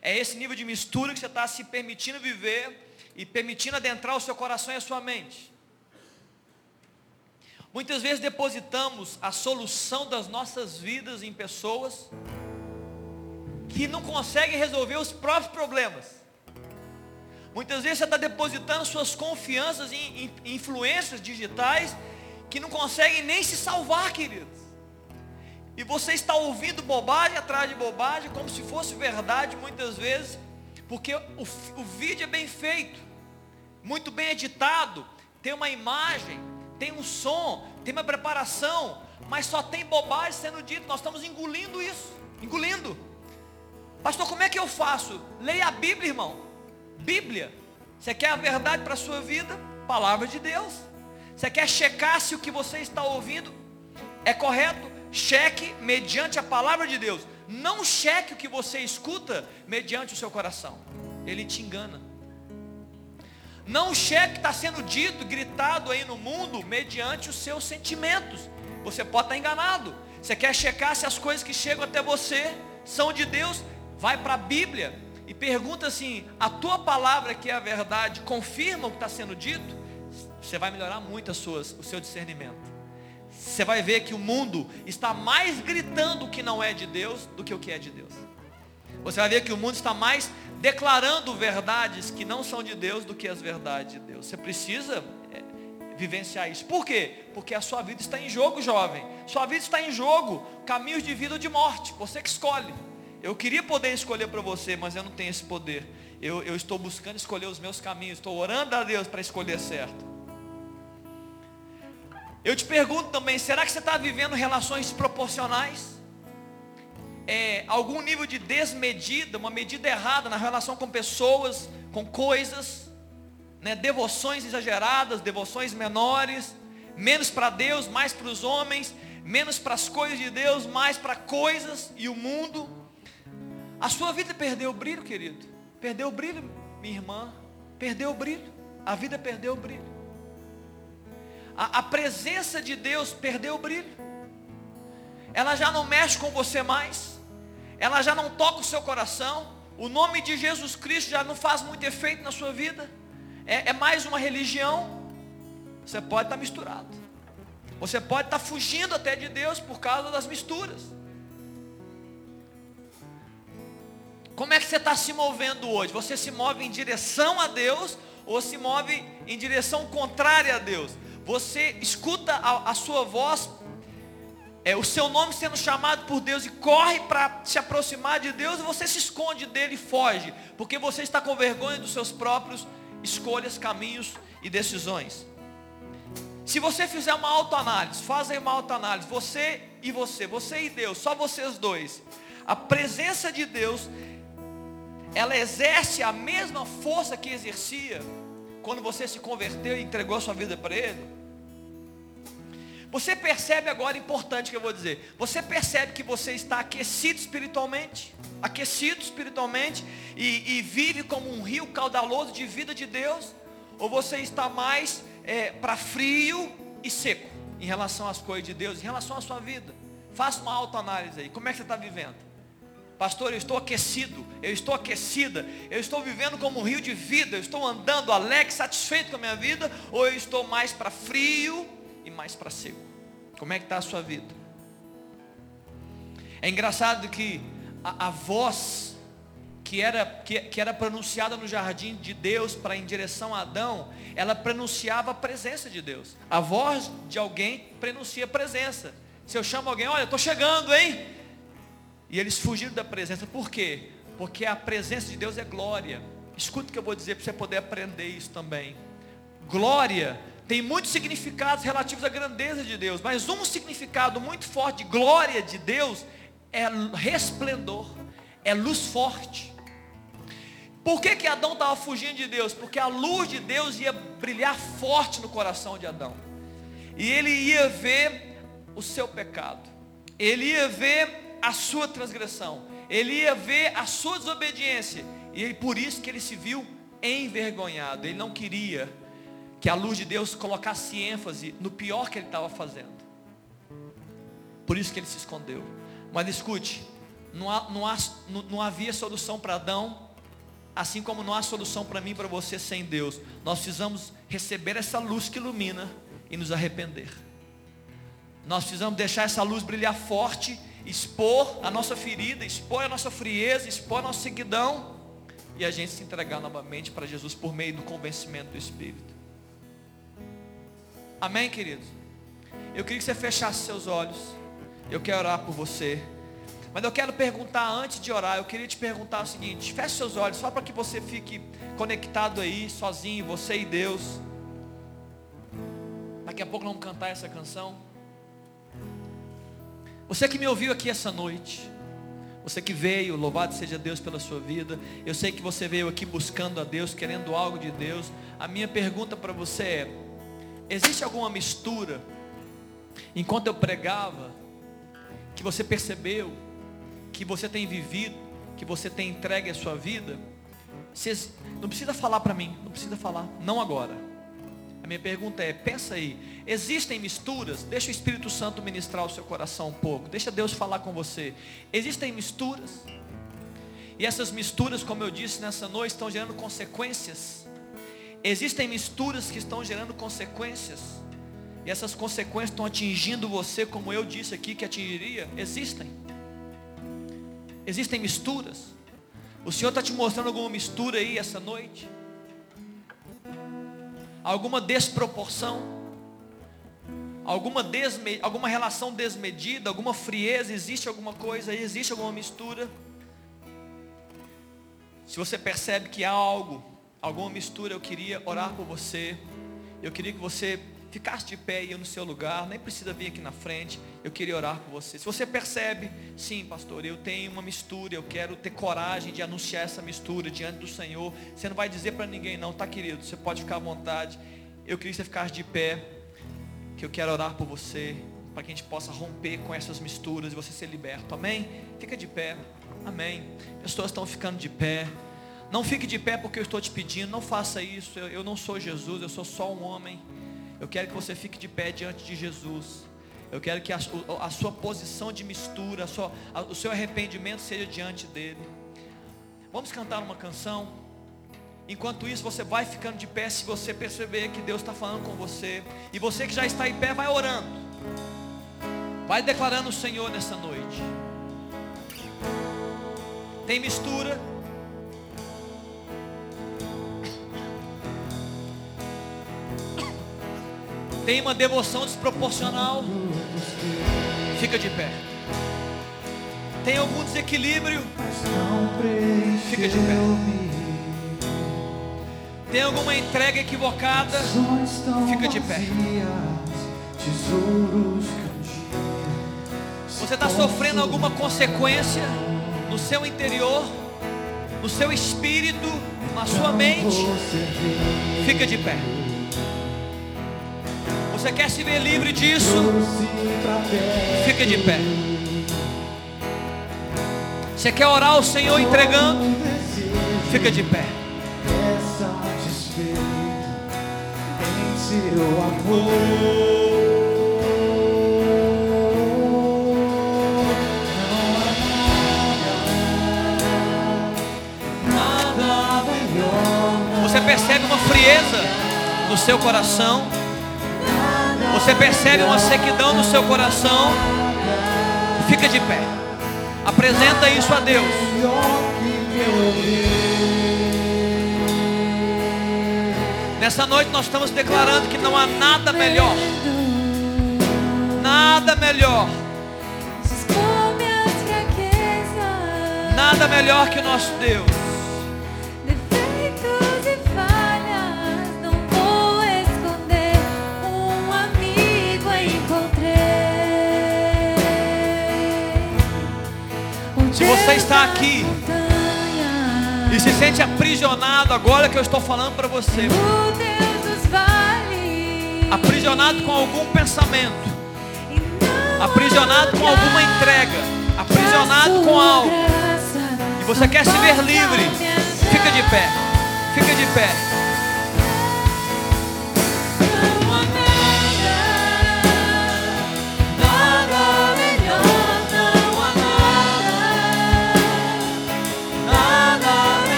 [SPEAKER 1] É esse nível de mistura que você está se permitindo viver e permitindo adentrar o seu coração e a sua mente. Muitas vezes depositamos a solução das nossas vidas em pessoas que não conseguem resolver os próprios problemas. Muitas vezes você está depositando suas confianças em, em, influências digitais que não conseguem nem se salvar, queridos. E você está ouvindo bobagem atrás de bobagem, como se fosse verdade muitas vezes, porque o, o vídeo é bem feito, muito bem editado, tem uma imagem, tem um som, tem uma preparação, mas só tem bobagem sendo dito, nós estamos engolindo isso, engolindo. Pastor, como é que eu faço? Leia a Bíblia, irmão. Bíblia. Você quer a verdade para a sua vida? Palavra de Deus. Você quer checar se o que você está ouvindo é correto? Cheque mediante a palavra de Deus. Não cheque o que você escuta mediante o seu coração. Ele te engana. Não cheque o que está sendo dito, gritado aí no mundo, mediante os seus sentimentos. Você pode estar enganado. Você quer checar se as coisas que chegam até você são de Deus? Vai para a Bíblia pergunta assim: a tua palavra que é a verdade confirma o que está sendo dito? Você vai melhorar muito suas, o seu discernimento. Você vai ver que o mundo está mais gritando o que não é de Deus do que o que é de Deus. Você vai ver que o mundo está mais declarando verdades que não são de Deus do que as verdades de Deus. Você precisa é, vivenciar isso. Por quê? Porque a sua vida está em jogo, jovem. Sua vida está em jogo. Caminhos de vida ou de morte. Você que escolhe. Eu queria poder escolher para você, mas eu não tenho esse poder. Eu, eu estou buscando escolher os meus caminhos. Estou orando a Deus para escolher certo. Eu te pergunto também, será que você está vivendo relações proporcionais? É, algum nível de desmedida, uma medida errada na relação com pessoas, com coisas, né? devoções exageradas, devoções menores, menos para Deus, mais para os homens, menos para as coisas de Deus, mais para coisas e o mundo. A sua vida perdeu o brilho, querido. Perdeu o brilho, minha irmã. Perdeu o brilho. A vida perdeu o brilho. A, a presença de Deus perdeu o brilho. Ela já não mexe com você mais. Ela já não toca o seu coração. O nome de Jesus Cristo já não faz muito efeito na sua vida. É, é mais uma religião. Você pode estar misturado. Você pode estar fugindo até de Deus por causa das misturas. Como é que você está se movendo hoje? Você se move em direção a Deus ou se move em direção contrária a Deus? Você escuta a, a sua voz, é, o seu nome sendo chamado por Deus e corre para se aproximar de Deus e você se esconde dele e foge, porque você está com vergonha dos seus próprios escolhas, caminhos e decisões. Se você fizer uma autoanálise, faz aí uma autoanálise, você e você, você e Deus, só vocês dois. A presença de Deus ela exerce a mesma força que exercia quando você se converteu e entregou sua vida para Ele? Você percebe agora, importante que eu vou dizer, você percebe que você está aquecido espiritualmente, aquecido espiritualmente e, e vive como um rio caudaloso de vida de Deus? Ou você está mais é, para frio e seco em relação às coisas de Deus, em relação à sua vida? Faça uma autoanálise aí, como é que você está vivendo? Pastor, eu estou aquecido, eu estou aquecida, eu estou vivendo como um rio de vida, eu estou andando alegre, satisfeito com a minha vida, ou eu estou mais para frio e mais para seco? Como é que está a sua vida? É engraçado que a, a voz que era, que, que era pronunciada no jardim de Deus para em direção a Adão, ela pronunciava a presença de Deus. A voz de alguém pronuncia a presença. Se eu chamo alguém, olha, estou chegando, hein? E eles fugiram da presença. Por quê? Porque a presença de Deus é glória. Escuta o que eu vou dizer para você poder aprender isso também. Glória tem muitos significados relativos à grandeza de Deus, mas um significado muito forte de glória de Deus é resplendor, é luz forte. Por que, que Adão estava fugindo de Deus? Porque a luz de Deus ia brilhar forte no coração de Adão. E ele ia ver o seu pecado. Ele ia ver a sua transgressão, ele ia ver a sua desobediência, e por isso que ele se viu envergonhado. Ele não queria que a luz de Deus colocasse ênfase no pior que ele estava fazendo. Por isso que ele se escondeu. Mas escute, não, há, não, há, não havia solução para Adão, assim como não há solução para mim e para você sem Deus. Nós precisamos receber essa luz que ilumina e nos arrepender. Nós precisamos deixar essa luz brilhar forte expor a nossa ferida, expor a nossa frieza, expor a nossa seguidão e a gente se entregar novamente para Jesus por meio do convencimento do Espírito. Amém, queridos? Eu queria que você fechasse seus olhos. Eu quero orar por você. Mas eu quero perguntar antes de orar, eu queria te perguntar o seguinte: feche seus olhos, só para que você fique conectado aí, sozinho, você e Deus. Daqui a pouco vamos cantar essa canção. Você que me ouviu aqui essa noite, você que veio, louvado seja Deus pela sua vida. Eu sei que você veio aqui buscando a Deus, querendo algo de Deus. A minha pergunta para você é: existe alguma mistura enquanto eu pregava que você percebeu, que você tem vivido, que você tem entregue a sua vida? não precisa falar para mim, não precisa falar, não agora minha pergunta é: pensa aí, existem misturas? Deixa o Espírito Santo ministrar o seu coração um pouco, deixa Deus falar com você. Existem misturas? E essas misturas, como eu disse nessa noite, estão gerando consequências. Existem misturas que estão gerando consequências. E essas consequências estão atingindo você, como eu disse aqui que atingiria. Existem. Existem misturas. O Senhor está te mostrando alguma mistura aí essa noite? Alguma desproporção, alguma, desme, alguma relação desmedida, alguma frieza, existe alguma coisa aí, existe alguma mistura. Se você percebe que há algo, alguma mistura, eu queria orar por você. Eu queria que você ficasse de pé aí no seu lugar, nem precisa vir aqui na frente. Eu queria orar por você. Se você percebe, sim, pastor, eu tenho uma mistura, eu quero ter coragem de anunciar essa mistura diante do Senhor. Você não vai dizer para ninguém não, tá querido? Você pode ficar à vontade. Eu queria que você ficasse de pé, que eu quero orar por você, para que a gente possa romper com essas misturas e você ser liberto. Amém? Fica de pé. Amém. Pessoas estão ficando de pé. Não fique de pé porque eu estou te pedindo. Não faça isso. Eu, eu não sou Jesus. Eu sou só um homem. Eu quero que você fique de pé diante de Jesus. Eu quero que a, a sua posição de mistura, a sua, a, o seu arrependimento seja diante dele. Vamos cantar uma canção. Enquanto isso, você vai ficando de pé se você perceber que Deus está falando com você. E você que já está em pé, vai orando. Vai declarando o Senhor nessa noite. Tem mistura. Tem uma devoção desproporcional, fica de pé. Tem algum desequilíbrio, fica de pé. Tem alguma entrega equivocada, fica de pé. Você está sofrendo alguma consequência no seu interior, no seu espírito, na sua mente, fica de pé. Você quer se ver livre disso? Fica de pé. Você quer orar ao Senhor entregando? Fica de pé. Você percebe uma frieza no seu coração. Você percebe uma sequidão no seu coração? Fica de pé. Apresenta isso a Deus. Nessa noite nós estamos declarando que não há nada melhor. Nada melhor. Nada melhor que o nosso Deus. Você está aqui e se sente aprisionado agora que eu estou falando para você, aprisionado com algum pensamento, aprisionado com alguma entrega, aprisionado com algo, e você quer se ver livre, fica de pé, fica de pé.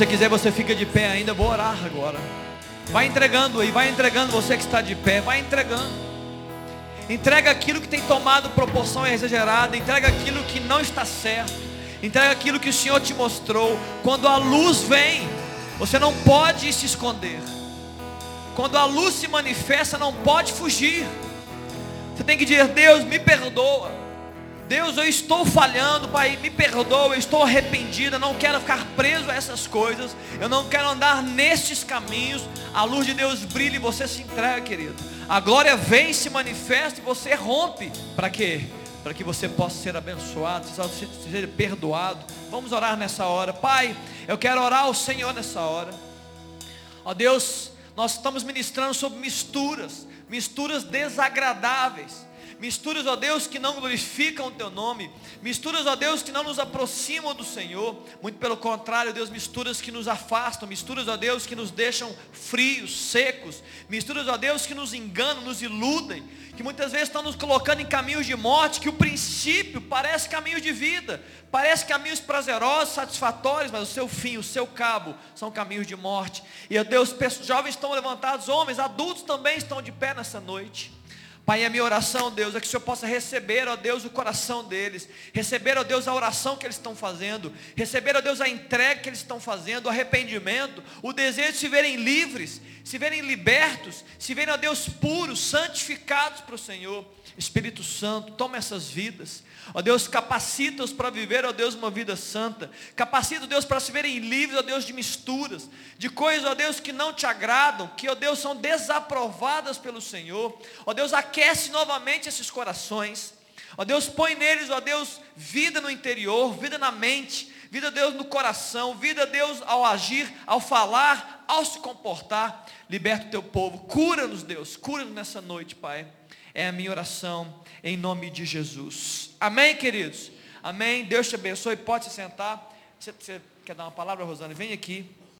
[SPEAKER 1] Você quiser, você fica de pé ainda. Vou orar agora. Vai entregando aí, vai entregando você que está de pé, vai entregando. Entrega aquilo que tem tomado proporção exagerada, entrega aquilo que não está certo, entrega aquilo que o Senhor te mostrou. Quando a luz vem, você não pode se esconder. Quando a luz se manifesta, não pode fugir. Você tem que dizer: Deus, me perdoa. Deus, eu estou falhando, Pai, me perdoa, eu estou arrependido, eu não quero ficar preso a essas coisas, eu não quero andar nestes caminhos. A luz de Deus brilha e você se entrega, querido. A glória vem, se manifesta e você rompe. Para quê? Para que você possa ser abençoado, ser perdoado. Vamos orar nessa hora. Pai, eu quero orar ao Senhor nessa hora. Ó Deus, nós estamos ministrando sobre misturas, misturas desagradáveis misturas, ó Deus, que não glorificam o teu nome, misturas, ó Deus, que não nos aproximam do Senhor, muito pelo contrário, Deus, misturas que nos afastam, misturas, ó Deus, que nos deixam frios, secos, misturas, ó Deus, que nos enganam, nos iludem, que muitas vezes estão nos colocando em caminhos de morte, que o princípio parece caminho de vida, parece caminhos prazerosos, satisfatórios, mas o seu fim, o seu cabo, são caminhos de morte. E ó Deus, jovens estão levantados, homens, adultos também estão de pé nessa noite. Pai, a minha oração, Deus, é que o Senhor possa receber, ó Deus, o coração deles, receber, ó Deus, a oração que eles estão fazendo, receber, ó Deus, a entrega que eles estão fazendo, o arrependimento, o desejo de se verem livres, se verem libertos, se verem, ó Deus, puros, santificados para o Senhor. Espírito Santo, toma essas vidas. Ó Deus, capacita-os para viver, ó Deus, uma vida santa. Capacita, ó Deus, para se verem livres, ó Deus, de misturas, de coisas, ó Deus, que não te agradam, que, ó Deus, são desaprovadas pelo Senhor. Ó Deus, aquece novamente esses corações. Ó Deus, põe neles, ó Deus, vida no interior, vida na mente, vida, Deus, no coração, vida, Deus, ao agir, ao falar, ao se comportar. Liberta o teu povo, cura-nos, Deus, cura-nos nessa noite, Pai. É a minha oração em nome de Jesus. Amém, queridos? Amém. Deus te abençoe. Pode se sentar. Você, você quer dar uma palavra, Rosana? Vem aqui.